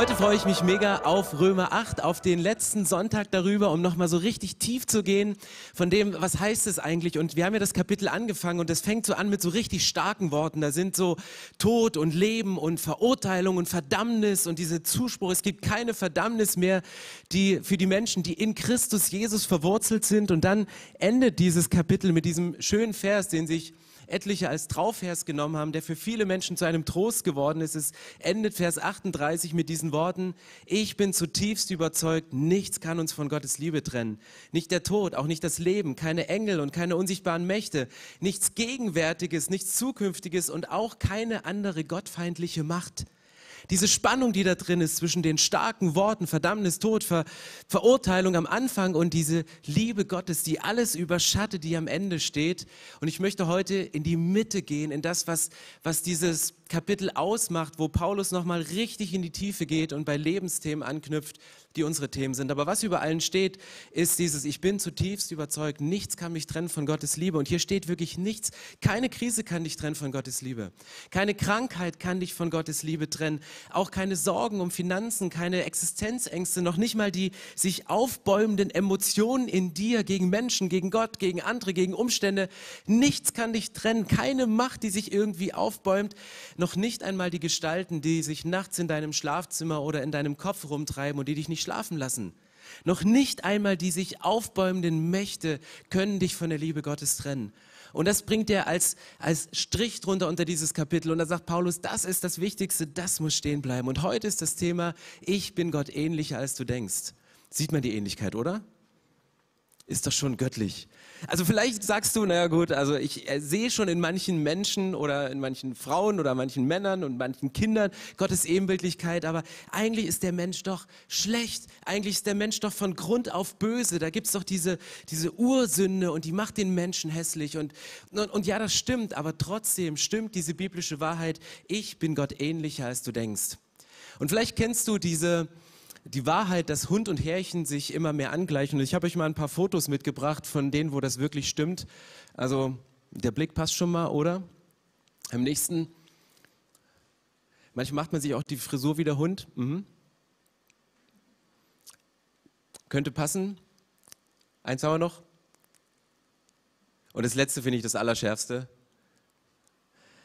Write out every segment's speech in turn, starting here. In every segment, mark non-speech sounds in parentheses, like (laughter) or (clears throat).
Heute freue ich mich mega auf Römer 8, auf den letzten Sonntag darüber, um nochmal so richtig tief zu gehen von dem, was heißt es eigentlich. Und wir haben ja das Kapitel angefangen und das fängt so an mit so richtig starken Worten. Da sind so Tod und Leben und Verurteilung und Verdammnis und diese Zuspruch. Es gibt keine Verdammnis mehr die, für die Menschen, die in Christus Jesus verwurzelt sind. Und dann endet dieses Kapitel mit diesem schönen Vers, den sich etliche als Trauvers genommen haben, der für viele Menschen zu einem Trost geworden ist. Es endet Vers 38 mit diesen Worten, ich bin zutiefst überzeugt, nichts kann uns von Gottes Liebe trennen. Nicht der Tod, auch nicht das Leben, keine Engel und keine unsichtbaren Mächte, nichts Gegenwärtiges, nichts Zukünftiges und auch keine andere gottfeindliche Macht. Diese Spannung, die da drin ist zwischen den starken Worten Verdammnis, Tod, Ver Verurteilung am Anfang und diese Liebe Gottes, die alles überschattet, die am Ende steht. Und ich möchte heute in die Mitte gehen, in das, was, was dieses Kapitel ausmacht, wo Paulus nochmal richtig in die Tiefe geht und bei Lebensthemen anknüpft, die unsere Themen sind. Aber was über allen steht, ist dieses, ich bin zutiefst überzeugt, nichts kann mich trennen von Gottes Liebe. Und hier steht wirklich nichts, keine Krise kann dich trennen von Gottes Liebe. Keine Krankheit kann dich von Gottes Liebe trennen. Auch keine Sorgen um Finanzen, keine Existenzängste, noch nicht mal die sich aufbäumenden Emotionen in dir gegen Menschen, gegen Gott, gegen andere, gegen Umstände. Nichts kann dich trennen. Keine Macht, die sich irgendwie aufbäumt. Noch nicht einmal die Gestalten, die sich nachts in deinem Schlafzimmer oder in deinem Kopf rumtreiben und die dich nicht schlafen lassen. Noch nicht einmal die sich aufbäumenden Mächte können dich von der Liebe Gottes trennen. Und das bringt er als, als Strich drunter unter dieses Kapitel. Und da sagt Paulus, das ist das Wichtigste, das muss stehen bleiben. Und heute ist das Thema, ich bin Gott ähnlicher, als du denkst. Sieht man die Ähnlichkeit, oder? Ist doch schon göttlich. Also vielleicht sagst du, naja gut, also ich äh, sehe schon in manchen Menschen oder in manchen Frauen oder manchen Männern und manchen Kindern Gottes Ebenbildlichkeit, aber eigentlich ist der Mensch doch schlecht. Eigentlich ist der Mensch doch von Grund auf böse. Da gibt's doch diese, diese Ursünde und die macht den Menschen hässlich. Und, und, und ja, das stimmt, aber trotzdem stimmt diese biblische Wahrheit, ich bin Gott ähnlicher, als du denkst. Und vielleicht kennst du diese, die Wahrheit, dass Hund und Härchen sich immer mehr angleichen. Und ich habe euch mal ein paar Fotos mitgebracht von denen, wo das wirklich stimmt. Also der Blick passt schon mal, oder? Am nächsten. Manchmal macht man sich auch die Frisur wie der Hund. Mhm. Könnte passen. Eins haben wir noch. Und das letzte finde ich das Allerschärfste.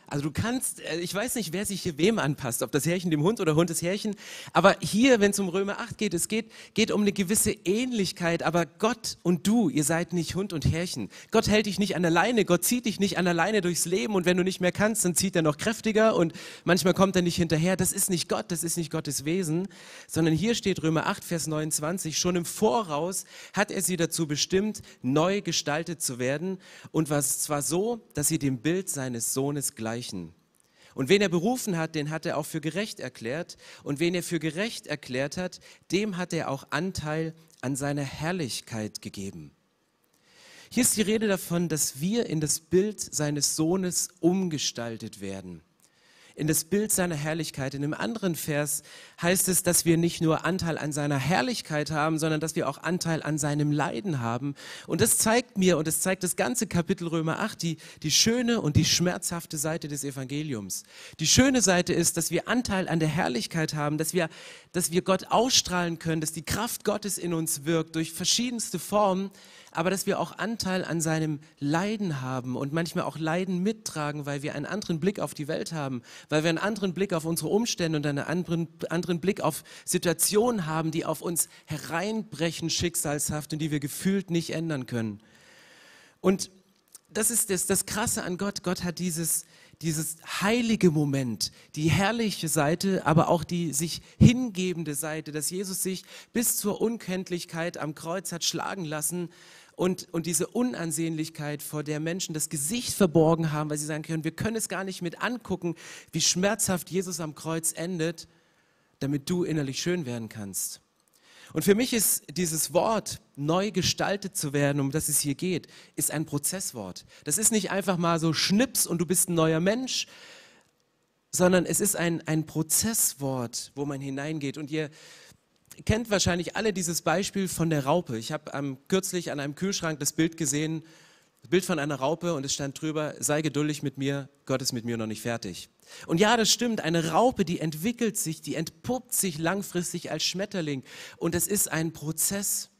Also du kannst, äh, ich weiß nicht, wer sich hier wem anpasst, ob das Härchen dem Hund oder Hund das Härchen, aber hier, wenn es um Römer 8 geht, es geht, geht um eine gewisse Ähnlichkeit, aber Gott und du, ihr seid nicht Hund und Härchen. Gott hält dich nicht an der Leine, Gott zieht dich nicht an der Leine durchs Leben und wenn du nicht mehr kannst, dann zieht er noch kräftiger und manchmal kommt er nicht hinterher. Das ist nicht Gott, das ist nicht Gottes Wesen, sondern hier steht Römer 8, Vers 29, schon im Voraus hat er sie dazu bestimmt, neu gestaltet zu werden und was zwar so, dass sie dem Bild seines Sohnes gleich gleichen. Und wen er berufen hat, den hat er auch für gerecht erklärt. Und wen er für gerecht erklärt hat, dem hat er auch Anteil an seiner Herrlichkeit gegeben. Hier ist die Rede davon, dass wir in das Bild seines Sohnes umgestaltet werden in das Bild seiner Herrlichkeit. In einem anderen Vers heißt es, dass wir nicht nur Anteil an seiner Herrlichkeit haben, sondern dass wir auch Anteil an seinem Leiden haben. Und das zeigt mir, und das zeigt das ganze Kapitel Römer 8, die, die schöne und die schmerzhafte Seite des Evangeliums. Die schöne Seite ist, dass wir Anteil an der Herrlichkeit haben, dass wir, dass wir Gott ausstrahlen können, dass die Kraft Gottes in uns wirkt durch verschiedenste Formen aber dass wir auch Anteil an seinem Leiden haben und manchmal auch Leiden mittragen, weil wir einen anderen Blick auf die Welt haben, weil wir einen anderen Blick auf unsere Umstände und einen anderen, anderen Blick auf Situationen haben, die auf uns hereinbrechen, schicksalshaft und die wir gefühlt nicht ändern können. Und das ist das, das Krasse an Gott. Gott hat dieses, dieses heilige Moment, die herrliche Seite, aber auch die sich hingebende Seite, dass Jesus sich bis zur Unkenntlichkeit am Kreuz hat schlagen lassen, und, und diese Unansehnlichkeit, vor der Menschen das Gesicht verborgen haben, weil sie sagen können, wir können es gar nicht mit angucken, wie schmerzhaft Jesus am Kreuz endet, damit du innerlich schön werden kannst. Und für mich ist dieses Wort, neu gestaltet zu werden, um das es hier geht, ist ein Prozesswort. Das ist nicht einfach mal so Schnips und du bist ein neuer Mensch, sondern es ist ein, ein Prozesswort, wo man hineingeht. Und ihr kennt wahrscheinlich alle dieses Beispiel von der Raupe. Ich habe ähm, kürzlich an einem Kühlschrank das Bild gesehen, das Bild von einer Raupe und es stand drüber, sei geduldig mit mir, Gott ist mit mir noch nicht fertig. Und ja, das stimmt, eine Raupe, die entwickelt sich, die entpuppt sich langfristig als Schmetterling und es ist ein Prozess.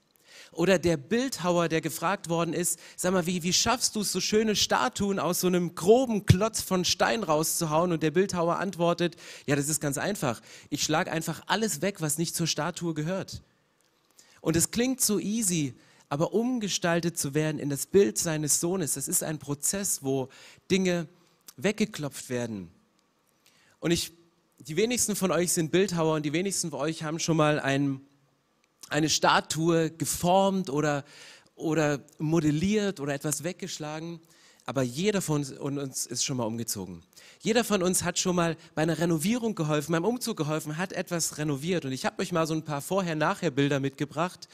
Oder der Bildhauer, der gefragt worden ist, sag mal, wie, wie schaffst du es, so schöne Statuen aus so einem groben Klotz von Stein rauszuhauen? Und der Bildhauer antwortet, ja, das ist ganz einfach. Ich schlage einfach alles weg, was nicht zur Statue gehört. Und es klingt so easy, aber umgestaltet zu werden in das Bild seines Sohnes, das ist ein Prozess, wo Dinge weggeklopft werden. Und ich, die wenigsten von euch sind Bildhauer und die wenigsten von euch haben schon mal ein eine Statue geformt oder, oder modelliert oder etwas weggeschlagen. Aber jeder von uns ist schon mal umgezogen. Jeder von uns hat schon mal bei einer Renovierung geholfen, beim Umzug geholfen, hat etwas renoviert. Und ich habe euch mal so ein paar Vorher-Nachher-Bilder mitgebracht,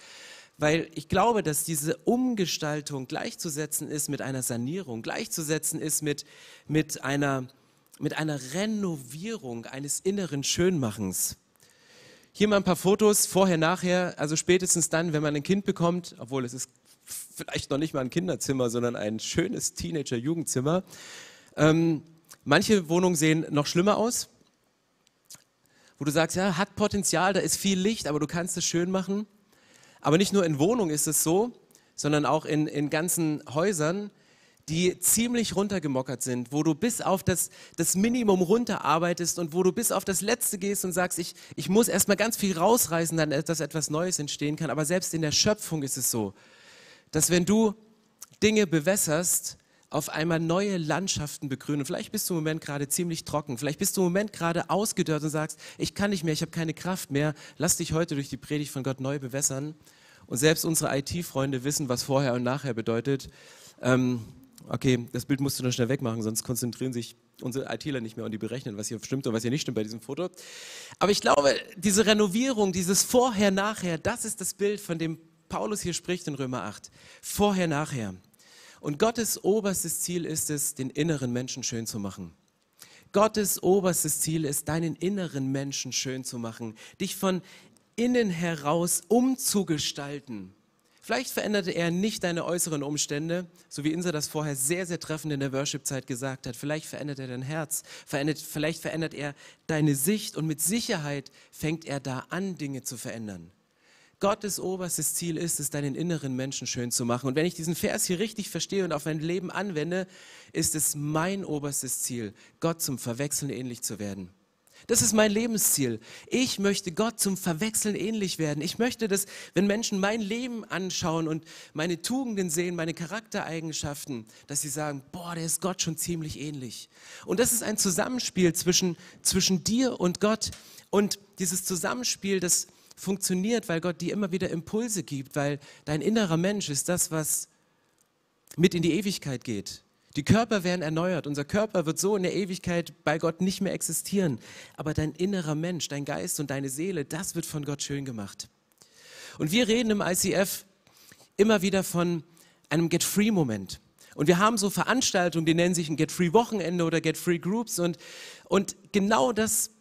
weil ich glaube, dass diese Umgestaltung gleichzusetzen ist mit einer Sanierung, gleichzusetzen ist mit, mit, einer, mit einer Renovierung eines inneren Schönmachens. Hier mal ein paar Fotos, vorher, nachher, also spätestens dann, wenn man ein Kind bekommt, obwohl es ist vielleicht noch nicht mal ein Kinderzimmer, sondern ein schönes Teenager-Jugendzimmer. Ähm, manche Wohnungen sehen noch schlimmer aus, wo du sagst, ja, hat Potenzial, da ist viel Licht, aber du kannst es schön machen. Aber nicht nur in Wohnungen ist es so, sondern auch in, in ganzen Häusern die ziemlich runtergemockert sind, wo du bis auf das, das Minimum runterarbeitest und wo du bis auf das Letzte gehst und sagst, ich, ich muss erstmal ganz viel rausreißen, dass etwas Neues entstehen kann. Aber selbst in der Schöpfung ist es so, dass wenn du Dinge bewässerst, auf einmal neue Landschaften begrünen. Vielleicht bist du im Moment gerade ziemlich trocken. Vielleicht bist du im Moment gerade ausgedörrt und sagst, ich kann nicht mehr, ich habe keine Kraft mehr. Lass dich heute durch die Predigt von Gott neu bewässern. Und selbst unsere IT-Freunde wissen, was vorher und nachher bedeutet. Ähm, okay, das Bild musst du noch schnell wegmachen, sonst konzentrieren sich unsere ITler nicht mehr und die berechnen, was hier stimmt und was hier nicht stimmt bei diesem Foto. Aber ich glaube, diese Renovierung, dieses Vorher, Nachher, das ist das Bild, von dem Paulus hier spricht in Römer 8. Vorher, Nachher. Und Gottes oberstes Ziel ist es, den inneren Menschen schön zu machen. Gottes oberstes Ziel ist, deinen inneren Menschen schön zu machen, dich von innen heraus umzugestalten Vielleicht veränderte er nicht deine äußeren Umstände, so wie Insa das vorher sehr, sehr treffend in der Worship-Zeit gesagt hat. Vielleicht verändert er dein Herz, verändert, vielleicht verändert er deine Sicht und mit Sicherheit fängt er da an, Dinge zu verändern. Gottes oberstes Ziel ist es, deinen inneren Menschen schön zu machen. Und wenn ich diesen Vers hier richtig verstehe und auf mein Leben anwende, ist es mein oberstes Ziel, Gott zum Verwechseln ähnlich zu werden. Das ist mein Lebensziel. Ich möchte Gott zum Verwechseln ähnlich werden. Ich möchte, dass, wenn Menschen mein Leben anschauen und meine Tugenden sehen, meine Charaktereigenschaften, dass sie sagen, boah, der ist Gott schon ziemlich ähnlich. Und das ist ein Zusammenspiel zwischen, zwischen dir und Gott. Und dieses Zusammenspiel, das funktioniert, weil Gott dir immer wieder Impulse gibt, weil dein innerer Mensch ist das, was mit in die Ewigkeit geht. Die Körper werden erneuert. Unser Körper wird so in der Ewigkeit bei Gott nicht mehr existieren. Aber dein innerer Mensch, dein Geist und deine Seele, das wird von Gott schön gemacht. Und wir reden im ICF immer wieder von einem Get-Free-Moment. Und wir haben so Veranstaltungen, die nennen sich ein Get-Free-Wochenende oder Get-Free-Groups. Und, und genau das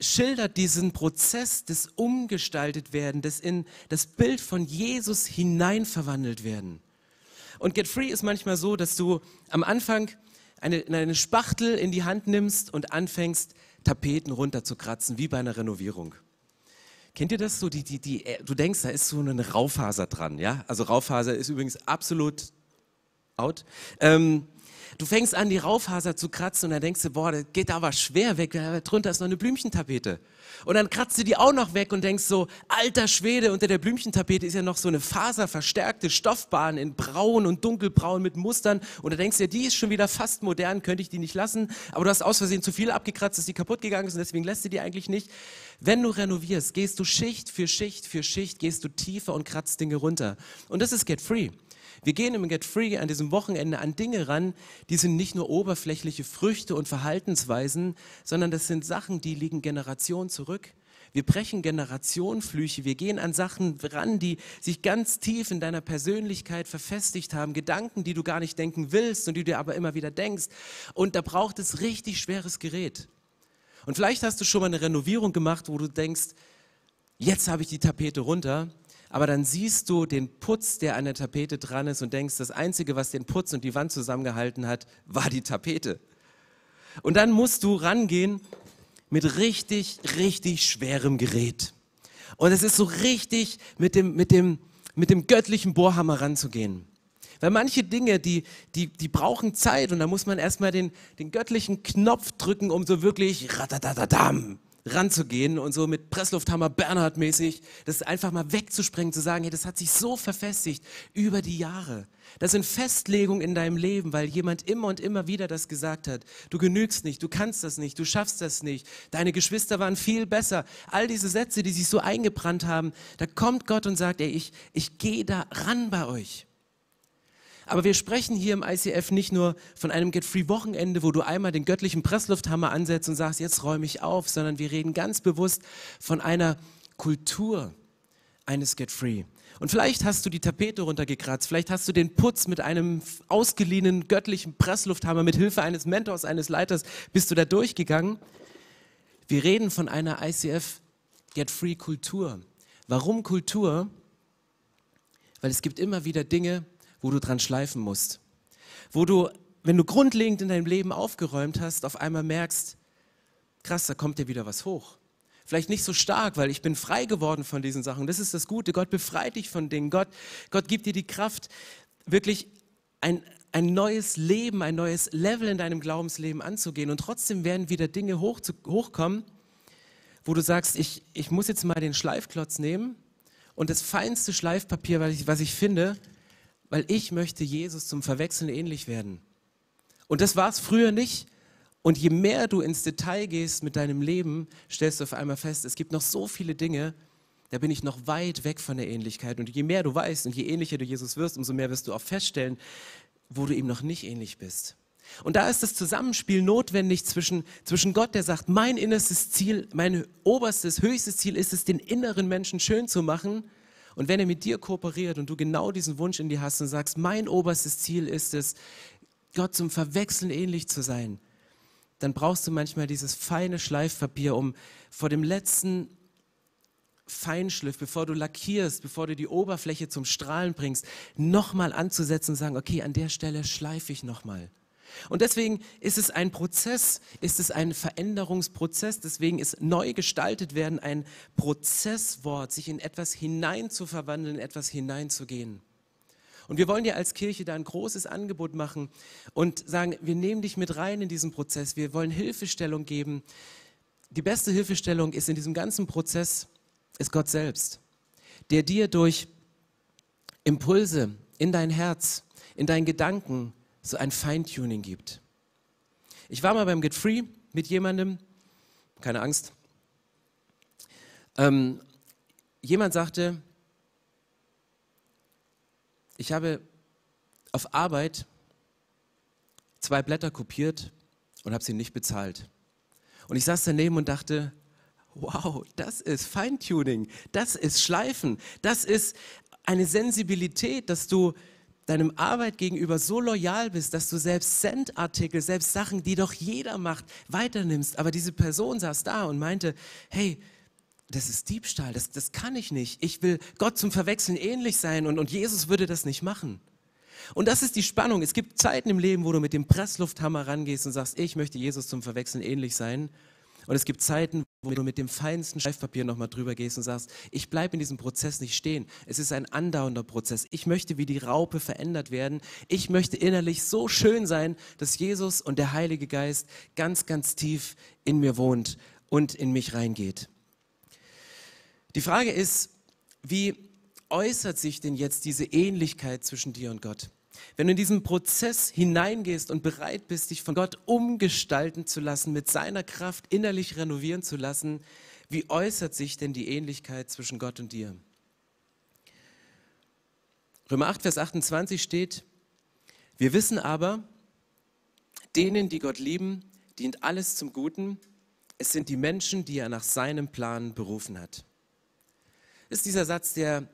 schildert diesen Prozess des Umgestaltet werden, des in das Bild von Jesus hinein verwandelt werden. Und Get Free ist manchmal so, dass du am Anfang eine, eine Spachtel in die Hand nimmst und anfängst, Tapeten runterzukratzen, wie bei einer Renovierung. Kennt ihr das so? Die, die, die, du denkst, da ist so eine Raufaser dran, ja? Also Raufaser ist übrigens absolut out. Ähm, du fängst an, die Raufaser zu kratzen und dann denkst du, boah, das geht aber schwer weg, drunter ist noch eine Blümchentapete. Und dann kratzt du die auch noch weg und denkst so, alter Schwede, unter der Blümchentapete ist ja noch so eine faserverstärkte Stoffbahn in braun und dunkelbraun mit Mustern. Und da denkst du, ja, die ist schon wieder fast modern, könnte ich die nicht lassen. Aber du hast aus Versehen zu viel abgekratzt, dass die kaputt gegangen ist und deswegen lässt du die eigentlich nicht. Wenn du renovierst, gehst du Schicht für Schicht für Schicht, gehst du tiefer und kratzt Dinge runter. Und das ist Get Free. Wir gehen im Get Free an diesem Wochenende an Dinge ran, die sind nicht nur oberflächliche Früchte und Verhaltensweisen, sondern das sind Sachen, die liegen Generationen zurück. Wir brechen Generationenflüche. Wir gehen an Sachen ran, die sich ganz tief in deiner Persönlichkeit verfestigt haben. Gedanken, die du gar nicht denken willst und die du aber immer wieder denkst. Und da braucht es richtig schweres Gerät. Und vielleicht hast du schon mal eine Renovierung gemacht, wo du denkst, jetzt habe ich die Tapete runter, aber dann siehst du den Putz, der an der Tapete dran ist und denkst, das Einzige, was den Putz und die Wand zusammengehalten hat, war die Tapete. Und dann musst du rangehen mit richtig, richtig schwerem Gerät. Und es ist so richtig mit dem, mit dem, mit dem göttlichen Bohrhammer ranzugehen. Weil manche Dinge, die, die, die brauchen Zeit und da muss man erstmal den, den göttlichen Knopf drücken, um so wirklich ratatatatam ranzugehen und so mit Presslufthammer Bernhard mäßig das einfach mal wegzusprengen, zu sagen, hey, das hat sich so verfestigt über die Jahre. Das sind Festlegungen in deinem Leben, weil jemand immer und immer wieder das gesagt hat. Du genügst nicht, du kannst das nicht, du schaffst das nicht. Deine Geschwister waren viel besser. All diese Sätze, die sich so eingebrannt haben, da kommt Gott und sagt, ey, ich, ich gehe da ran bei euch. Aber wir sprechen hier im ICF nicht nur von einem Get-Free-Wochenende, wo du einmal den göttlichen Presslufthammer ansetzt und sagst, jetzt räume ich auf, sondern wir reden ganz bewusst von einer Kultur eines Get-Free. Und vielleicht hast du die Tapete runtergekratzt, vielleicht hast du den Putz mit einem ausgeliehenen göttlichen Presslufthammer mit Hilfe eines Mentors, eines Leiters, bist du da durchgegangen. Wir reden von einer ICF Get-Free Kultur. Warum Kultur? Weil es gibt immer wieder Dinge, wo du dran schleifen musst. Wo du, wenn du grundlegend in deinem Leben aufgeräumt hast, auf einmal merkst, krass, da kommt dir wieder was hoch. Vielleicht nicht so stark, weil ich bin frei geworden von diesen Sachen. Das ist das Gute. Gott befreit dich von Dingen. Gott, Gott gibt dir die Kraft, wirklich ein, ein neues Leben, ein neues Level in deinem Glaubensleben anzugehen. Und trotzdem werden wieder Dinge hoch zu, hochkommen, wo du sagst, ich, ich muss jetzt mal den Schleifklotz nehmen und das feinste Schleifpapier, was ich, was ich finde, weil ich möchte Jesus zum Verwechseln ähnlich werden. Und das war es früher nicht. Und je mehr du ins Detail gehst mit deinem Leben, stellst du auf einmal fest, es gibt noch so viele Dinge, da bin ich noch weit weg von der Ähnlichkeit. Und je mehr du weißt und je ähnlicher du Jesus wirst, umso mehr wirst du auch feststellen, wo du ihm noch nicht ähnlich bist. Und da ist das Zusammenspiel notwendig zwischen, zwischen Gott, der sagt, mein innerstes Ziel, mein oberstes, höchstes Ziel ist es, den inneren Menschen schön zu machen, und wenn er mit dir kooperiert und du genau diesen Wunsch in dir hast und sagst, mein oberstes Ziel ist es, Gott zum Verwechseln ähnlich zu sein, dann brauchst du manchmal dieses feine Schleifpapier, um vor dem letzten Feinschliff, bevor du lackierst, bevor du die Oberfläche zum Strahlen bringst, nochmal anzusetzen und sagen, okay, an der Stelle schleife ich nochmal. Und deswegen ist es ein Prozess, ist es ein Veränderungsprozess. Deswegen ist neu gestaltet werden ein Prozesswort, sich in etwas hinein zu verwandeln, in etwas hineinzugehen. Und wir wollen dir als Kirche da ein großes Angebot machen und sagen, wir nehmen dich mit rein in diesen Prozess. Wir wollen Hilfestellung geben. Die beste Hilfestellung ist in diesem ganzen Prozess, ist Gott selbst, der dir durch Impulse in dein Herz, in deinen Gedanken, so ein Feintuning gibt. Ich war mal beim Get Free mit jemandem, keine Angst. Ähm, jemand sagte, ich habe auf Arbeit zwei Blätter kopiert und habe sie nicht bezahlt. Und ich saß daneben und dachte, wow, das ist Feintuning, das ist Schleifen, das ist eine Sensibilität, dass du deinem Arbeit gegenüber so loyal bist, dass du selbst Sendartikel, selbst Sachen, die doch jeder macht, weiternimmst. Aber diese Person saß da und meinte, hey, das ist Diebstahl, das, das kann ich nicht. Ich will Gott zum Verwechseln ähnlich sein und, und Jesus würde das nicht machen. Und das ist die Spannung. Es gibt Zeiten im Leben, wo du mit dem Presslufthammer rangehst und sagst, ich möchte Jesus zum Verwechseln ähnlich sein. Und es gibt Zeiten, wo du mit dem feinsten Schleifpapier nochmal drüber gehst und sagst, ich bleibe in diesem Prozess nicht stehen. Es ist ein andauernder Prozess. Ich möchte wie die Raupe verändert werden. Ich möchte innerlich so schön sein, dass Jesus und der Heilige Geist ganz, ganz tief in mir wohnt und in mich reingeht. Die Frage ist, wie äußert sich denn jetzt diese Ähnlichkeit zwischen dir und Gott? Wenn du in diesen Prozess hineingehst und bereit bist, dich von Gott umgestalten zu lassen, mit seiner Kraft innerlich renovieren zu lassen, wie äußert sich denn die Ähnlichkeit zwischen Gott und dir? Römer 8, Vers 28 steht, wir wissen aber, denen, die Gott lieben, dient alles zum Guten. Es sind die Menschen, die er nach seinem Plan berufen hat. Ist dieser Satz, der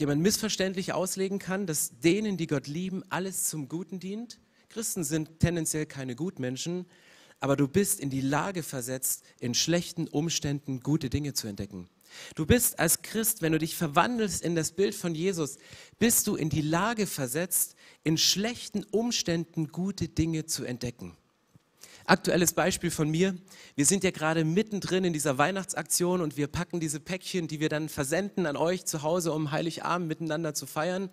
den man missverständlich auslegen kann, dass denen, die Gott lieben, alles zum Guten dient. Christen sind tendenziell keine Gutmenschen, aber du bist in die Lage versetzt, in schlechten Umständen gute Dinge zu entdecken. Du bist als Christ, wenn du dich verwandelst in das Bild von Jesus, bist du in die Lage versetzt, in schlechten Umständen gute Dinge zu entdecken. Aktuelles Beispiel von mir. Wir sind ja gerade mittendrin in dieser Weihnachtsaktion und wir packen diese Päckchen, die wir dann versenden an euch zu Hause, um Heiligabend miteinander zu feiern.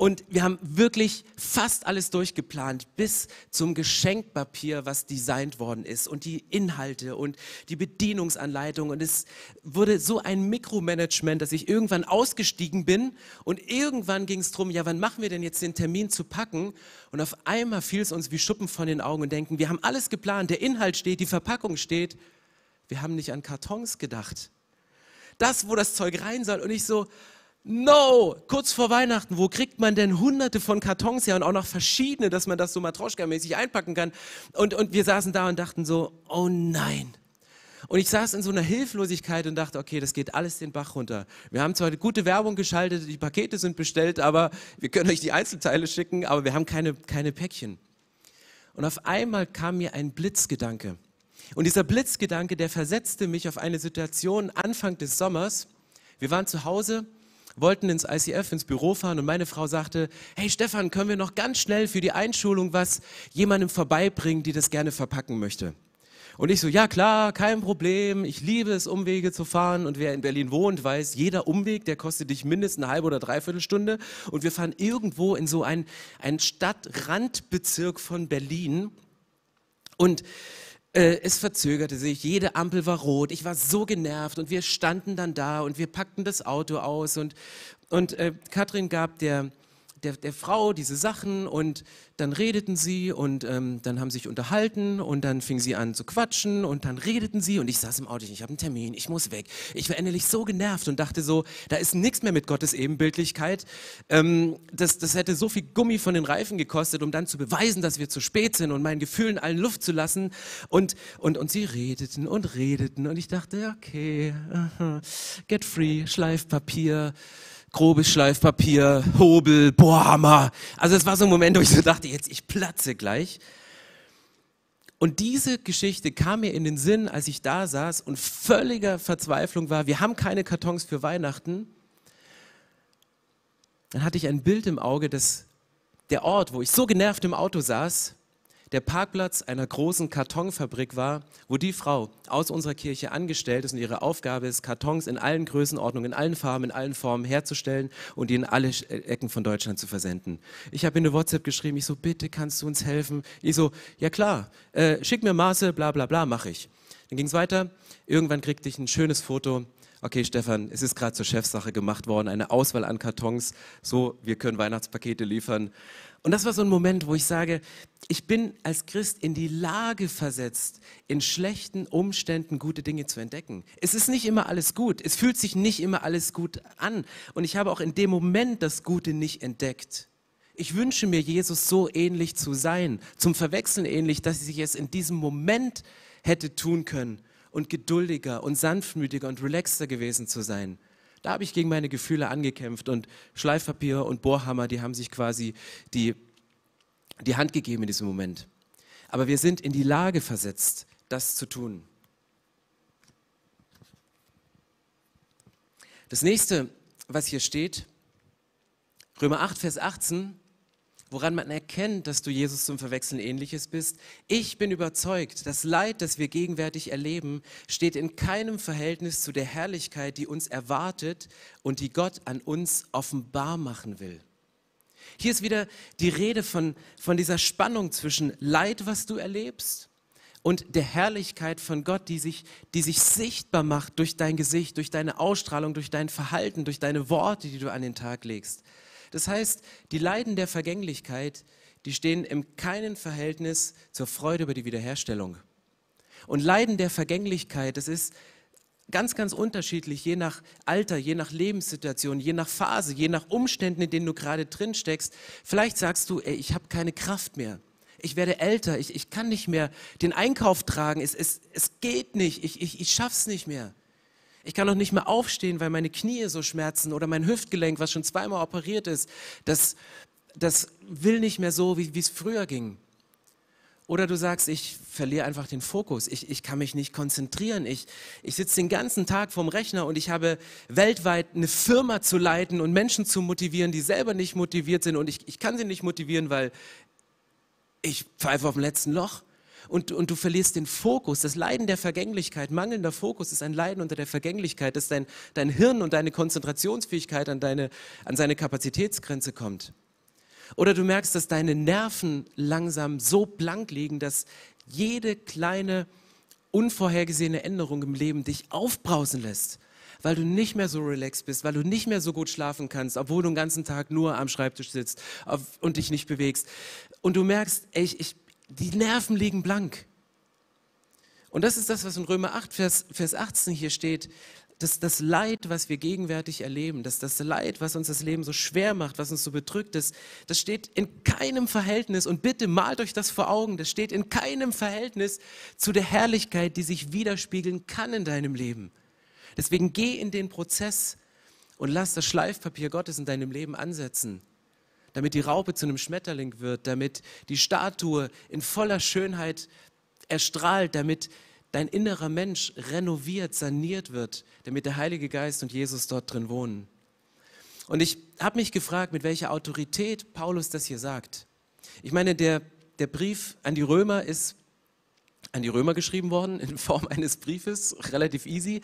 Und wir haben wirklich fast alles durchgeplant, bis zum Geschenkpapier, was designt worden ist und die Inhalte und die Bedienungsanleitung. Und es wurde so ein Mikromanagement, dass ich irgendwann ausgestiegen bin und irgendwann ging es darum, ja, wann machen wir denn jetzt den Termin zu packen? Und auf einmal fiel es uns wie Schuppen von den Augen und denken, wir haben alles geplant, der Inhalt steht, die Verpackung steht. Wir haben nicht an Kartons gedacht. Das, wo das Zeug rein soll. Und ich so, No, kurz vor Weihnachten, wo kriegt man denn hunderte von Kartons her und auch noch verschiedene, dass man das so Matroschka-mäßig einpacken kann? Und, und wir saßen da und dachten so, oh nein. Und ich saß in so einer Hilflosigkeit und dachte, okay, das geht alles den Bach runter. Wir haben zwar eine gute Werbung geschaltet, die Pakete sind bestellt, aber wir können euch die Einzelteile schicken, aber wir haben keine, keine Päckchen. Und auf einmal kam mir ein Blitzgedanke. Und dieser Blitzgedanke, der versetzte mich auf eine Situation Anfang des Sommers. Wir waren zu Hause wollten ins ICF, ins Büro fahren und meine Frau sagte, hey Stefan, können wir noch ganz schnell für die Einschulung was jemandem vorbeibringen, die das gerne verpacken möchte? Und ich so, ja klar, kein Problem, ich liebe es, Umwege zu fahren. Und wer in Berlin wohnt, weiß, jeder Umweg, der kostet dich mindestens eine halbe oder dreiviertel Stunde. Und wir fahren irgendwo in so ein, ein Stadtrandbezirk von Berlin. Und es verzögerte sich, jede Ampel war rot, ich war so genervt und wir standen dann da und wir packten das Auto aus und, und äh, Katrin gab der, der, der Frau diese Sachen und dann redeten sie und ähm, dann haben sie sich unterhalten und dann fing sie an zu quatschen und dann redeten sie und ich saß im Auto, ich habe einen Termin, ich muss weg. Ich war endlich so genervt und dachte so, da ist nichts mehr mit Gottes Ebenbildlichkeit. Ähm, das, das hätte so viel Gummi von den Reifen gekostet, um dann zu beweisen, dass wir zu spät sind und meinen Gefühlen allen Luft zu lassen. Und, und, und sie redeten und redeten und ich dachte, okay, get free, Schleifpapier grobes Schleifpapier, Hobel, Bohrhammer. Also es war so ein Moment, wo ich so dachte, jetzt ich platze gleich. Und diese Geschichte kam mir in den Sinn, als ich da saß und völliger Verzweiflung war. Wir haben keine Kartons für Weihnachten. Dann hatte ich ein Bild im Auge, dass der Ort, wo ich so genervt im Auto saß, der Parkplatz einer großen Kartonfabrik war, wo die Frau aus unserer Kirche angestellt ist und ihre Aufgabe ist, Kartons in allen Größenordnungen, in allen Farben, in allen Formen herzustellen und die in alle Ecken von Deutschland zu versenden. Ich habe in eine WhatsApp geschrieben, ich so, bitte kannst du uns helfen? Ich so, ja klar, äh, schick mir Maße, bla bla bla, mache ich. Dann ging es weiter, irgendwann kriegte ich ein schönes Foto okay Stefan, es ist gerade zur Chefsache gemacht worden, eine Auswahl an Kartons, so, wir können Weihnachtspakete liefern. Und das war so ein Moment, wo ich sage, ich bin als Christ in die Lage versetzt, in schlechten Umständen gute Dinge zu entdecken. Es ist nicht immer alles gut. Es fühlt sich nicht immer alles gut an. Und ich habe auch in dem Moment das Gute nicht entdeckt. Ich wünsche mir, Jesus so ähnlich zu sein, zum Verwechseln ähnlich, dass ich es in diesem Moment hätte tun können und geduldiger und sanftmütiger und relaxter gewesen zu sein. Da habe ich gegen meine Gefühle angekämpft und Schleifpapier und Bohrhammer, die haben sich quasi die, die Hand gegeben in diesem Moment. Aber wir sind in die Lage versetzt, das zu tun. Das nächste, was hier steht, Römer 8, Vers 18, woran man erkennt, dass du Jesus zum Verwechseln ähnliches bist. Ich bin überzeugt, das Leid, das wir gegenwärtig erleben, steht in keinem Verhältnis zu der Herrlichkeit, die uns erwartet und die Gott an uns offenbar machen will. Hier ist wieder die Rede von, von dieser Spannung zwischen Leid, was du erlebst, und der Herrlichkeit von Gott, die sich, die sich sichtbar macht durch dein Gesicht, durch deine Ausstrahlung, durch dein Verhalten, durch deine Worte, die du an den Tag legst. Das heißt, die Leiden der Vergänglichkeit, die stehen im keinen Verhältnis zur Freude über die Wiederherstellung. Und Leiden der Vergänglichkeit, das ist ganz, ganz unterschiedlich, je nach Alter, je nach Lebenssituation, je nach Phase, je nach Umständen, in denen du gerade drin steckst. Vielleicht sagst du, ey, ich habe keine Kraft mehr. Ich werde älter, ich, ich kann nicht mehr den Einkauf tragen, es, es, es geht nicht, ich, ich, ich schaff's nicht mehr. Ich kann noch nicht mehr aufstehen, weil meine Knie so schmerzen oder mein Hüftgelenk, was schon zweimal operiert ist, das, das will nicht mehr so, wie es früher ging. Oder du sagst, ich verliere einfach den Fokus, ich, ich kann mich nicht konzentrieren, ich, ich sitze den ganzen Tag vorm Rechner und ich habe weltweit eine Firma zu leiten und Menschen zu motivieren, die selber nicht motiviert sind und ich, ich kann sie nicht motivieren, weil ich pfeife auf dem letzten Loch. Und, und du verlierst den Fokus. Das Leiden der Vergänglichkeit, mangelnder Fokus ist ein Leiden unter der Vergänglichkeit, dass dein, dein Hirn und deine Konzentrationsfähigkeit an, deine, an seine Kapazitätsgrenze kommt. Oder du merkst, dass deine Nerven langsam so blank liegen, dass jede kleine unvorhergesehene Änderung im Leben dich aufbrausen lässt, weil du nicht mehr so relaxed bist, weil du nicht mehr so gut schlafen kannst, obwohl du den ganzen Tag nur am Schreibtisch sitzt und dich nicht bewegst. Und du merkst, ey, ich, ich, die Nerven liegen blank. Und das ist das, was in Römer 8, Vers, Vers 18 hier steht dass das Leid, was wir gegenwärtig erleben, dass das Leid, was uns das Leben so schwer macht, was uns so bedrückt ist, das steht in keinem Verhältnis, und bitte malt euch das vor Augen, das steht in keinem Verhältnis zu der Herrlichkeit, die sich widerspiegeln kann in deinem Leben. Deswegen geh in den Prozess und lass das Schleifpapier Gottes in deinem Leben ansetzen, damit die Raupe zu einem Schmetterling wird, damit die Statue in voller Schönheit erstrahlt, damit dein innerer Mensch renoviert, saniert wird, damit der Heilige Geist und Jesus dort drin wohnen. Und ich habe mich gefragt, mit welcher Autorität Paulus das hier sagt. Ich meine, der, der Brief an die Römer ist an die Römer geschrieben worden in Form eines Briefes, relativ easy.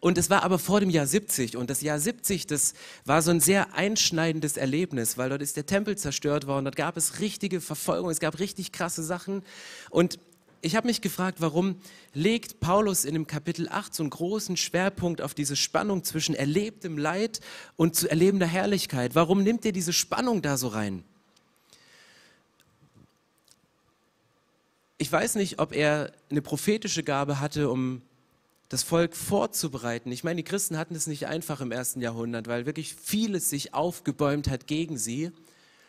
Und es war aber vor dem Jahr 70. Und das Jahr 70, das war so ein sehr einschneidendes Erlebnis, weil dort ist der Tempel zerstört worden, dort gab es richtige Verfolgung, es gab richtig krasse Sachen. Und ich habe mich gefragt, warum legt Paulus in dem Kapitel 8 so einen großen Schwerpunkt auf diese Spannung zwischen erlebtem Leid und zu erlebender Herrlichkeit? Warum nimmt er diese Spannung da so rein? Ich weiß nicht, ob er eine prophetische Gabe hatte, um das Volk vorzubereiten. Ich meine, die Christen hatten es nicht einfach im ersten Jahrhundert, weil wirklich vieles sich aufgebäumt hat gegen sie.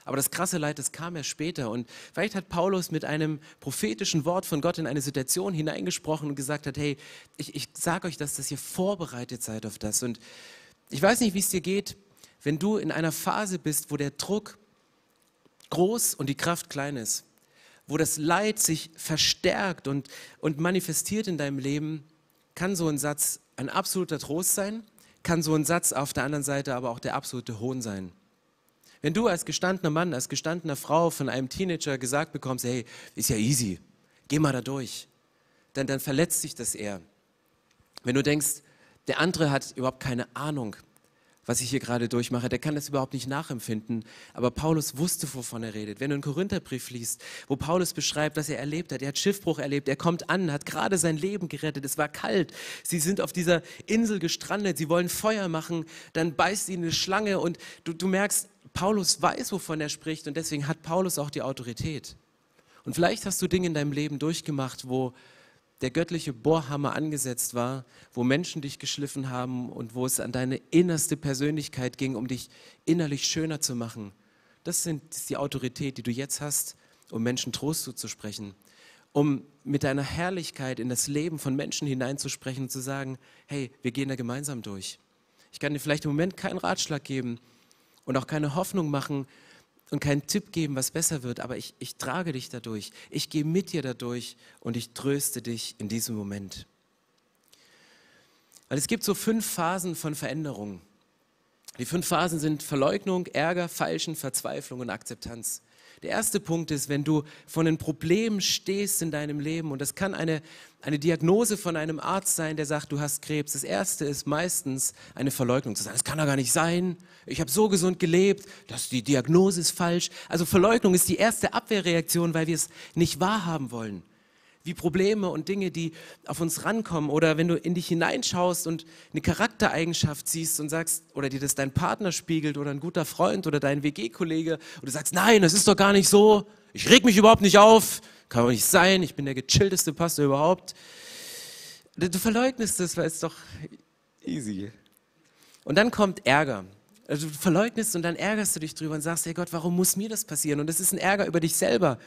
Aber das krasse Leid, das kam erst später. Und vielleicht hat Paulus mit einem prophetischen Wort von Gott in eine Situation hineingesprochen und gesagt hat, hey, ich, ich sage euch das, dass ihr vorbereitet seid auf das. Und ich weiß nicht, wie es dir geht, wenn du in einer Phase bist, wo der Druck groß und die Kraft klein ist, wo das Leid sich verstärkt und, und manifestiert in deinem Leben, kann so ein Satz ein absoluter Trost sein, kann so ein Satz auf der anderen Seite aber auch der absolute Hohn sein. Wenn du als gestandener Mann, als gestandene Frau von einem Teenager gesagt bekommst, hey, ist ja easy, geh mal da durch, dann, dann verletzt sich das eher. Wenn du denkst, der andere hat überhaupt keine Ahnung, was ich hier gerade durchmache, der kann das überhaupt nicht nachempfinden. Aber Paulus wusste, wovon er redet. Wenn du einen Korintherbrief liest, wo Paulus beschreibt, was er erlebt hat, er hat Schiffbruch erlebt, er kommt an, hat gerade sein Leben gerettet, es war kalt, sie sind auf dieser Insel gestrandet, sie wollen Feuer machen, dann beißt ihnen eine Schlange und du, du merkst, Paulus weiß, wovon er spricht und deswegen hat Paulus auch die Autorität. Und vielleicht hast du Dinge in deinem Leben durchgemacht, wo der göttliche Bohrhammer angesetzt war, wo Menschen dich geschliffen haben und wo es an deine innerste Persönlichkeit ging, um dich innerlich schöner zu machen. Das, sind, ist die Autorität, die du jetzt hast, um Menschen Trost zuzusprechen, um mit deiner Herrlichkeit in das Leben von Menschen hineinzusprechen und zu sagen, hey, wir gehen da gemeinsam durch. Ich kann dir vielleicht im Moment keinen Ratschlag geben, und auch keine Hoffnung machen und keinen Tipp geben, was besser wird, aber ich, ich trage dich dadurch. Ich gehe mit dir dadurch und ich tröste dich in diesem Moment. Weil es gibt so fünf Phasen von Veränderung. Die fünf Phasen sind Verleugnung, Ärger, Falschen, Verzweiflung und Akzeptanz. Der erste Punkt ist, wenn du von einem Problem stehst in deinem Leben und das kann eine, eine Diagnose von einem Arzt sein, der sagt, du hast Krebs. Das erste ist meistens eine Verleugnung zu sagen, das kann doch gar nicht sein. Ich habe so gesund gelebt, dass die Diagnose ist falsch. Also Verleugnung ist die erste Abwehrreaktion, weil wir es nicht wahrhaben wollen wie Probleme und Dinge, die auf uns rankommen. Oder wenn du in dich hineinschaust und eine Charaktereigenschaft siehst und sagst, oder dir das dein Partner spiegelt oder ein guter Freund oder dein WG-Kollege, und du sagst, nein, das ist doch gar nicht so, ich reg mich überhaupt nicht auf, kann doch nicht sein, ich bin der gechillteste Pastor überhaupt. Du verleugnest es, weil es doch easy. Und dann kommt Ärger. Also du verleugnest und dann ärgerst du dich drüber und sagst, hey Gott, warum muss mir das passieren? Und das ist ein Ärger über dich selber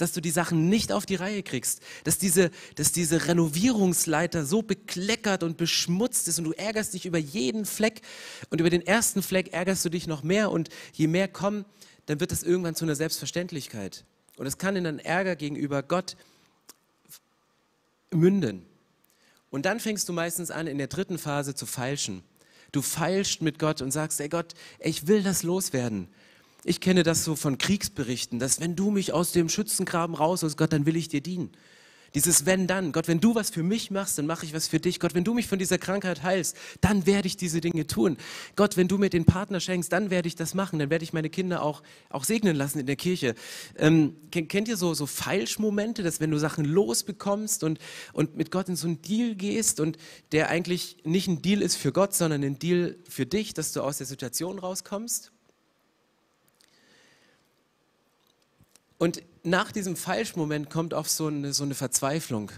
dass du die Sachen nicht auf die Reihe kriegst, dass diese, dass diese Renovierungsleiter so bekleckert und beschmutzt ist und du ärgerst dich über jeden Fleck und über den ersten Fleck ärgerst du dich noch mehr und je mehr kommen, dann wird das irgendwann zu einer Selbstverständlichkeit. Und es kann in einen Ärger gegenüber Gott münden. Und dann fängst du meistens an, in der dritten Phase zu feilschen. Du feilst mit Gott und sagst, ey Gott, ich will das loswerden. Ich kenne das so von Kriegsberichten, dass wenn du mich aus dem Schützengraben rausholst, Gott, dann will ich dir dienen. Dieses wenn dann, Gott, wenn du was für mich machst, dann mache ich was für dich. Gott, wenn du mich von dieser Krankheit heilst, dann werde ich diese Dinge tun. Gott, wenn du mir den Partner schenkst, dann werde ich das machen. Dann werde ich meine Kinder auch, auch segnen lassen in der Kirche. Ähm, kennt ihr so, so Feilschmomente, dass wenn du Sachen losbekommst und, und mit Gott in so einen Deal gehst und der eigentlich nicht ein Deal ist für Gott, sondern ein Deal für dich, dass du aus der Situation rauskommst? Und nach diesem Falschmoment kommt oft so eine, so eine Verzweiflung.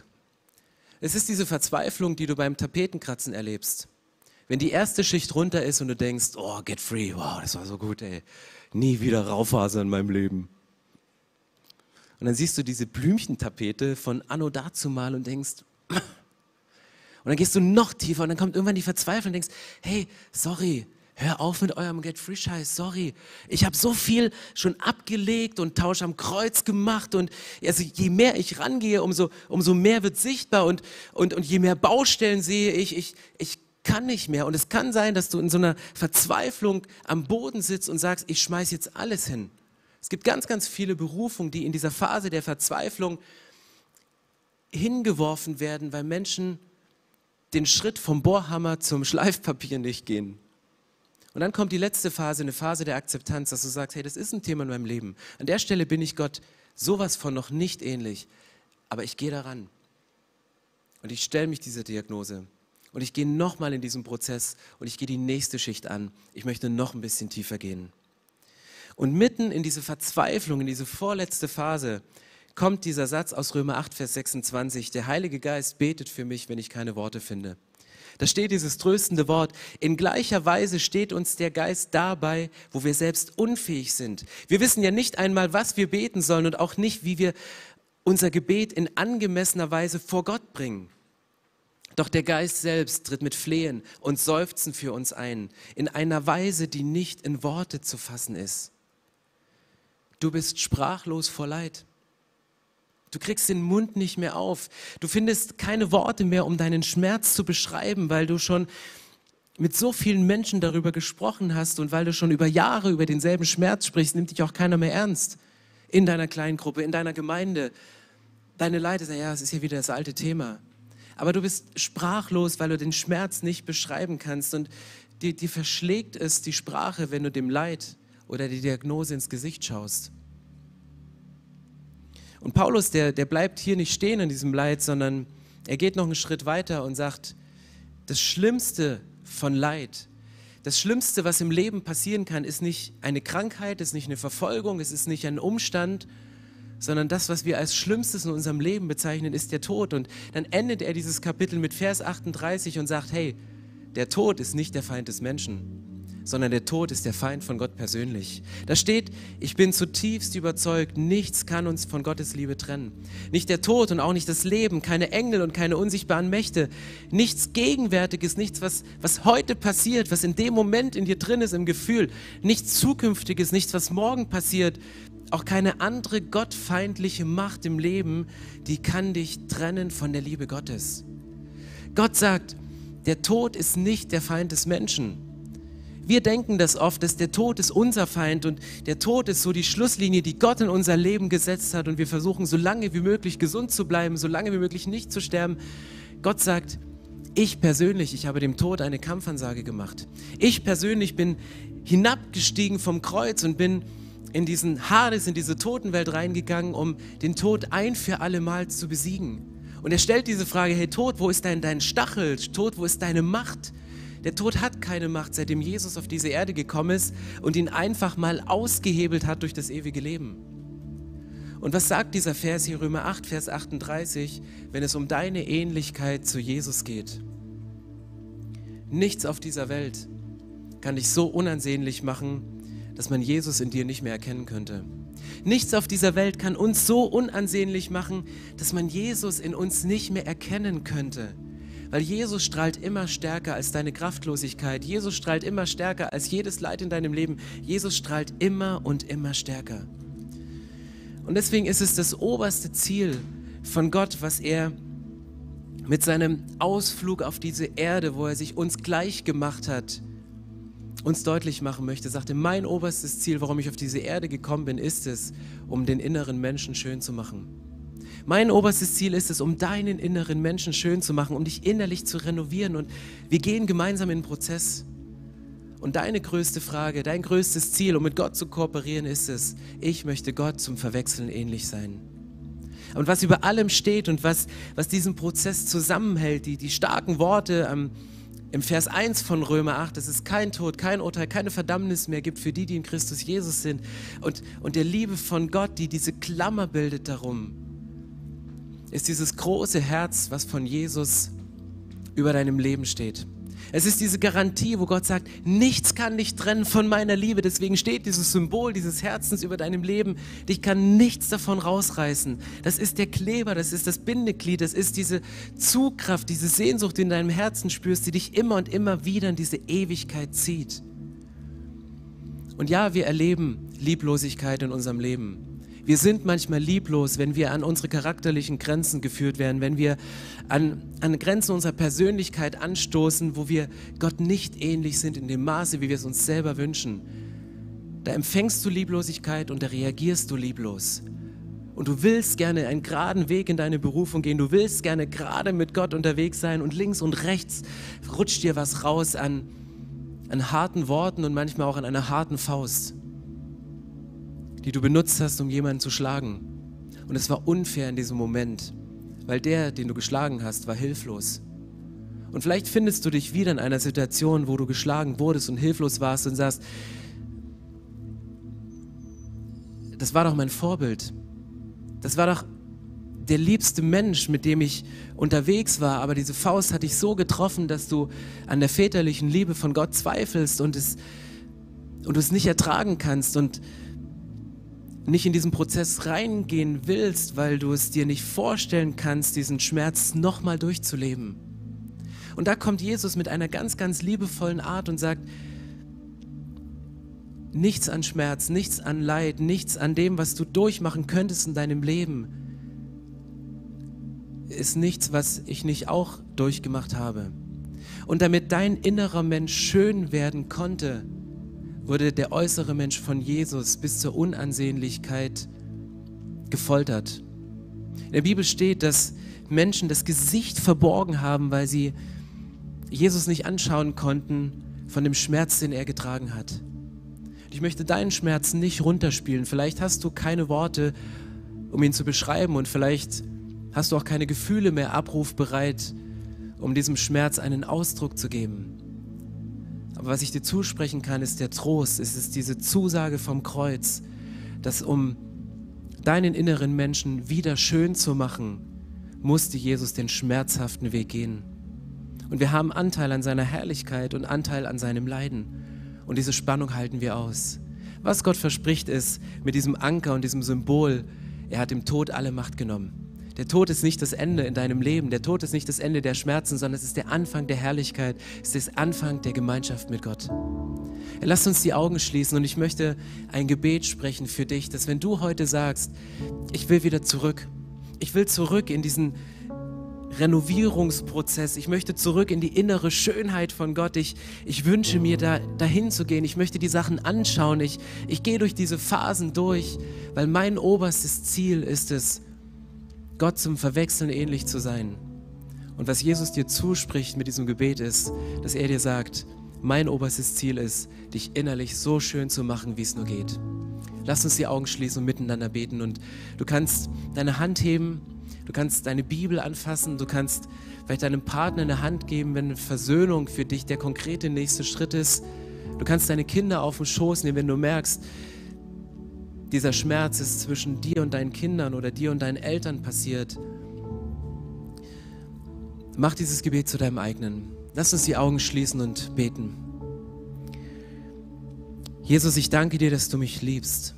Es ist diese Verzweiflung, die du beim Tapetenkratzen erlebst. Wenn die erste Schicht runter ist und du denkst, oh, get free, wow, das war so gut, ey. Nie wieder Raufaser in meinem Leben. Und dann siehst du diese Blümchentapete von Anno dazumal und denkst, (clears throat) und dann gehst du noch tiefer und dann kommt irgendwann die Verzweiflung und denkst, hey, sorry, Hör auf mit eurem Get Free Scheiß, sorry. Ich habe so viel schon abgelegt und Tausch am Kreuz gemacht und also je mehr ich rangehe, umso, umso mehr wird sichtbar und, und, und je mehr Baustellen sehe ich, ich, ich kann nicht mehr. Und es kann sein, dass du in so einer Verzweiflung am Boden sitzt und sagst, ich schmeiß jetzt alles hin. Es gibt ganz, ganz viele Berufungen, die in dieser Phase der Verzweiflung hingeworfen werden, weil Menschen den Schritt vom Bohrhammer zum Schleifpapier nicht gehen. Und dann kommt die letzte Phase, eine Phase der Akzeptanz, dass du sagst, hey, das ist ein Thema in meinem Leben. An der Stelle bin ich Gott sowas von noch nicht ähnlich, aber ich gehe daran. Und ich stelle mich dieser Diagnose. Und ich gehe nochmal in diesen Prozess und ich gehe die nächste Schicht an. Ich möchte noch ein bisschen tiefer gehen. Und mitten in diese Verzweiflung, in diese vorletzte Phase, kommt dieser Satz aus Römer 8, Vers 26. Der Heilige Geist betet für mich, wenn ich keine Worte finde. Da steht dieses tröstende Wort. In gleicher Weise steht uns der Geist dabei, wo wir selbst unfähig sind. Wir wissen ja nicht einmal, was wir beten sollen und auch nicht, wie wir unser Gebet in angemessener Weise vor Gott bringen. Doch der Geist selbst tritt mit Flehen und Seufzen für uns ein, in einer Weise, die nicht in Worte zu fassen ist. Du bist sprachlos vor Leid. Du kriegst den Mund nicht mehr auf. Du findest keine Worte mehr, um deinen Schmerz zu beschreiben, weil du schon mit so vielen Menschen darüber gesprochen hast und weil du schon über Jahre über denselben Schmerz sprichst, nimmt dich auch keiner mehr ernst. In deiner kleinen Gruppe, in deiner Gemeinde. Deine Leute sagen, ja, es ist hier wieder das alte Thema. Aber du bist sprachlos, weil du den Schmerz nicht beschreiben kannst. Und dir, dir verschlägt es die Sprache, wenn du dem Leid oder die Diagnose ins Gesicht schaust. Und Paulus, der, der bleibt hier nicht stehen in diesem Leid, sondern er geht noch einen Schritt weiter und sagt, das Schlimmste von Leid, das Schlimmste, was im Leben passieren kann, ist nicht eine Krankheit, ist nicht eine Verfolgung, es ist nicht ein Umstand, sondern das, was wir als Schlimmstes in unserem Leben bezeichnen, ist der Tod. Und dann endet er dieses Kapitel mit Vers 38 und sagt, hey, der Tod ist nicht der Feind des Menschen sondern der Tod ist der Feind von Gott persönlich. Da steht, ich bin zutiefst überzeugt, nichts kann uns von Gottes Liebe trennen. Nicht der Tod und auch nicht das Leben, keine Engel und keine unsichtbaren Mächte, nichts Gegenwärtiges, nichts, was, was heute passiert, was in dem Moment in dir drin ist, im Gefühl, nichts Zukünftiges, nichts, was morgen passiert, auch keine andere gottfeindliche Macht im Leben, die kann dich trennen von der Liebe Gottes. Gott sagt, der Tod ist nicht der Feind des Menschen. Wir denken das oft, dass der Tod ist unser Feind und der Tod ist so die Schlusslinie, die Gott in unser Leben gesetzt hat und wir versuchen so lange wie möglich gesund zu bleiben, so lange wie möglich nicht zu sterben. Gott sagt, ich persönlich, ich habe dem Tod eine Kampfansage gemacht. Ich persönlich bin hinabgestiegen vom Kreuz und bin in diesen Hades, in diese Totenwelt reingegangen, um den Tod ein für alle Mal zu besiegen. Und er stellt diese Frage, hey Tod, wo ist dein, dein Stachel? Tod, wo ist deine Macht? Der Tod hat keine Macht, seitdem Jesus auf diese Erde gekommen ist und ihn einfach mal ausgehebelt hat durch das ewige Leben. Und was sagt dieser Vers hier, Römer 8, Vers 38, wenn es um deine Ähnlichkeit zu Jesus geht? Nichts auf dieser Welt kann dich so unansehnlich machen, dass man Jesus in dir nicht mehr erkennen könnte. Nichts auf dieser Welt kann uns so unansehnlich machen, dass man Jesus in uns nicht mehr erkennen könnte. Weil Jesus strahlt immer stärker als deine Kraftlosigkeit. Jesus strahlt immer stärker als jedes Leid in deinem Leben. Jesus strahlt immer und immer stärker. Und deswegen ist es das oberste Ziel von Gott, was er mit seinem Ausflug auf diese Erde, wo er sich uns gleich gemacht hat, uns deutlich machen möchte, sagte, mein oberstes Ziel, warum ich auf diese Erde gekommen bin, ist es, um den inneren Menschen schön zu machen. Mein oberstes Ziel ist es, um deinen inneren Menschen schön zu machen, um dich innerlich zu renovieren. Und wir gehen gemeinsam in den Prozess. Und deine größte Frage, dein größtes Ziel, um mit Gott zu kooperieren, ist es, ich möchte Gott zum Verwechseln ähnlich sein. Und was über allem steht und was, was diesen Prozess zusammenhält, die, die starken Worte am, im Vers 1 von Römer 8, dass es kein Tod, kein Urteil, keine Verdammnis mehr gibt für die, die in Christus Jesus sind. Und, und der Liebe von Gott, die diese Klammer bildet darum, ist dieses große Herz, was von Jesus über deinem Leben steht. Es ist diese Garantie, wo Gott sagt, nichts kann dich trennen von meiner Liebe. Deswegen steht dieses Symbol dieses Herzens über deinem Leben. Dich kann nichts davon rausreißen. Das ist der Kleber, das ist das Bindeglied, das ist diese Zugkraft, diese Sehnsucht, die in deinem Herzen spürst, die dich immer und immer wieder in diese Ewigkeit zieht. Und ja, wir erleben Lieblosigkeit in unserem Leben. Wir sind manchmal lieblos, wenn wir an unsere charakterlichen Grenzen geführt werden, wenn wir an, an Grenzen unserer Persönlichkeit anstoßen, wo wir Gott nicht ähnlich sind in dem Maße, wie wir es uns selber wünschen. Da empfängst du Lieblosigkeit und da reagierst du lieblos. Und du willst gerne einen geraden Weg in deine Berufung gehen. Du willst gerne gerade mit Gott unterwegs sein und links und rechts rutscht dir was raus an, an harten Worten und manchmal auch an einer harten Faust die du benutzt hast, um jemanden zu schlagen. Und es war unfair in diesem Moment, weil der, den du geschlagen hast, war hilflos. Und vielleicht findest du dich wieder in einer Situation, wo du geschlagen wurdest und hilflos warst und sagst, das war doch mein Vorbild. Das war doch der liebste Mensch, mit dem ich unterwegs war, aber diese Faust hat dich so getroffen, dass du an der väterlichen Liebe von Gott zweifelst und es, und du es nicht ertragen kannst und nicht in diesen Prozess reingehen willst, weil du es dir nicht vorstellen kannst, diesen Schmerz nochmal durchzuleben. Und da kommt Jesus mit einer ganz, ganz liebevollen Art und sagt, nichts an Schmerz, nichts an Leid, nichts an dem, was du durchmachen könntest in deinem Leben, ist nichts, was ich nicht auch durchgemacht habe. Und damit dein innerer Mensch schön werden konnte, wurde der äußere Mensch von Jesus bis zur Unansehnlichkeit gefoltert. In der Bibel steht, dass Menschen das Gesicht verborgen haben, weil sie Jesus nicht anschauen konnten von dem Schmerz, den er getragen hat. Ich möchte deinen Schmerz nicht runterspielen. Vielleicht hast du keine Worte, um ihn zu beschreiben und vielleicht hast du auch keine Gefühle mehr abrufbereit, um diesem Schmerz einen Ausdruck zu geben. Aber was ich dir zusprechen kann, ist der Trost. Es ist diese Zusage vom Kreuz, dass um deinen inneren Menschen wieder schön zu machen, musste Jesus den schmerzhaften Weg gehen. Und wir haben Anteil an seiner Herrlichkeit und Anteil an seinem Leiden. Und diese Spannung halten wir aus. Was Gott verspricht ist, mit diesem Anker und diesem Symbol, er hat dem Tod alle Macht genommen. Der Tod ist nicht das Ende in deinem Leben. Der Tod ist nicht das Ende der Schmerzen, sondern es ist der Anfang der Herrlichkeit. Es ist der Anfang der Gemeinschaft mit Gott. Lass uns die Augen schließen und ich möchte ein Gebet sprechen für dich, dass wenn du heute sagst, ich will wieder zurück, ich will zurück in diesen Renovierungsprozess. Ich möchte zurück in die innere Schönheit von Gott. Ich, ich wünsche mir, da, dahin zu gehen. Ich möchte die Sachen anschauen. Ich, ich gehe durch diese Phasen durch, weil mein oberstes Ziel ist es, Gott zum Verwechseln ähnlich zu sein. Und was Jesus dir zuspricht mit diesem Gebet ist, dass er dir sagt, mein oberstes Ziel ist, dich innerlich so schön zu machen, wie es nur geht. Lass uns die Augen schließen und miteinander beten. Und du kannst deine Hand heben, du kannst deine Bibel anfassen, du kannst vielleicht deinem Partner eine Hand geben, wenn Versöhnung für dich der konkrete nächste Schritt ist. Du kannst deine Kinder auf den Schoß nehmen, wenn du merkst, dieser Schmerz ist zwischen dir und deinen Kindern oder dir und deinen Eltern passiert, mach dieses Gebet zu deinem eigenen. Lass uns die Augen schließen und beten. Jesus, ich danke dir, dass du mich liebst.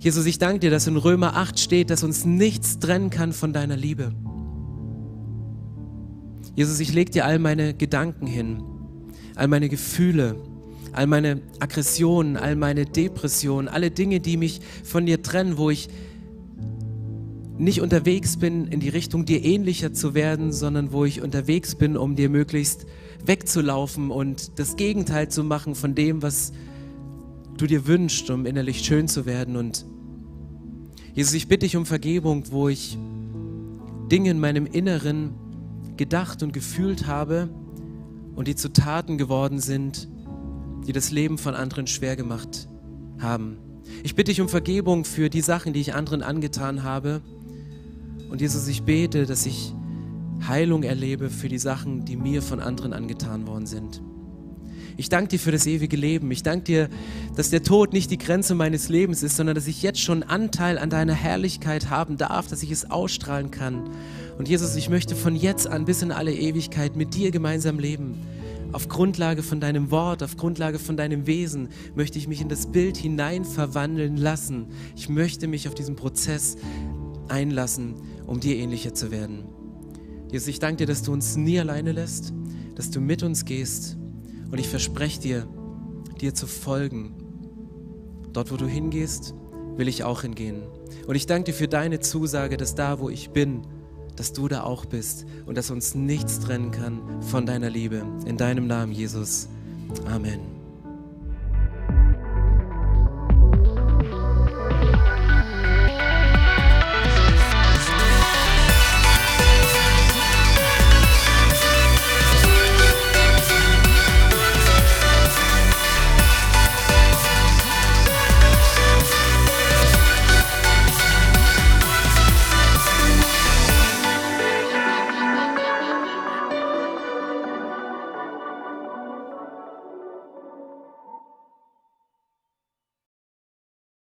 Jesus, ich danke dir, dass in Römer 8 steht, dass uns nichts trennen kann von deiner Liebe. Jesus, ich lege dir all meine Gedanken hin, all meine Gefühle, all meine Aggressionen, all meine Depressionen, alle Dinge, die mich von dir trennen, wo ich nicht unterwegs bin, in die Richtung dir ähnlicher zu werden, sondern wo ich unterwegs bin, um dir möglichst wegzulaufen und das Gegenteil zu machen von dem, was du dir wünschst, um innerlich schön zu werden. Und Jesus, ich bitte dich um Vergebung, wo ich Dinge in meinem Inneren gedacht und gefühlt habe und die zu Taten geworden sind, die das Leben von anderen schwer gemacht haben. Ich bitte dich um Vergebung für die Sachen, die ich anderen angetan habe. Und Jesus, ich bete, dass ich Heilung erlebe für die Sachen, die mir von anderen angetan worden sind. Ich danke dir für das ewige Leben. Ich danke dir, dass der Tod nicht die Grenze meines Lebens ist, sondern dass ich jetzt schon Anteil an deiner Herrlichkeit haben darf, dass ich es ausstrahlen kann. Und Jesus, ich möchte von jetzt an bis in alle Ewigkeit mit dir gemeinsam leben. Auf Grundlage von deinem Wort, auf Grundlage von deinem Wesen möchte ich mich in das Bild hinein verwandeln lassen. Ich möchte mich auf diesen Prozess einlassen, um dir ähnlicher zu werden. Jesus, ich danke dir, dass du uns nie alleine lässt, dass du mit uns gehst und ich verspreche dir, dir zu folgen. Dort, wo du hingehst, will ich auch hingehen. Und ich danke dir für deine Zusage, dass da, wo ich bin, dass du da auch bist und dass uns nichts trennen kann von deiner Liebe. In deinem Namen, Jesus. Amen.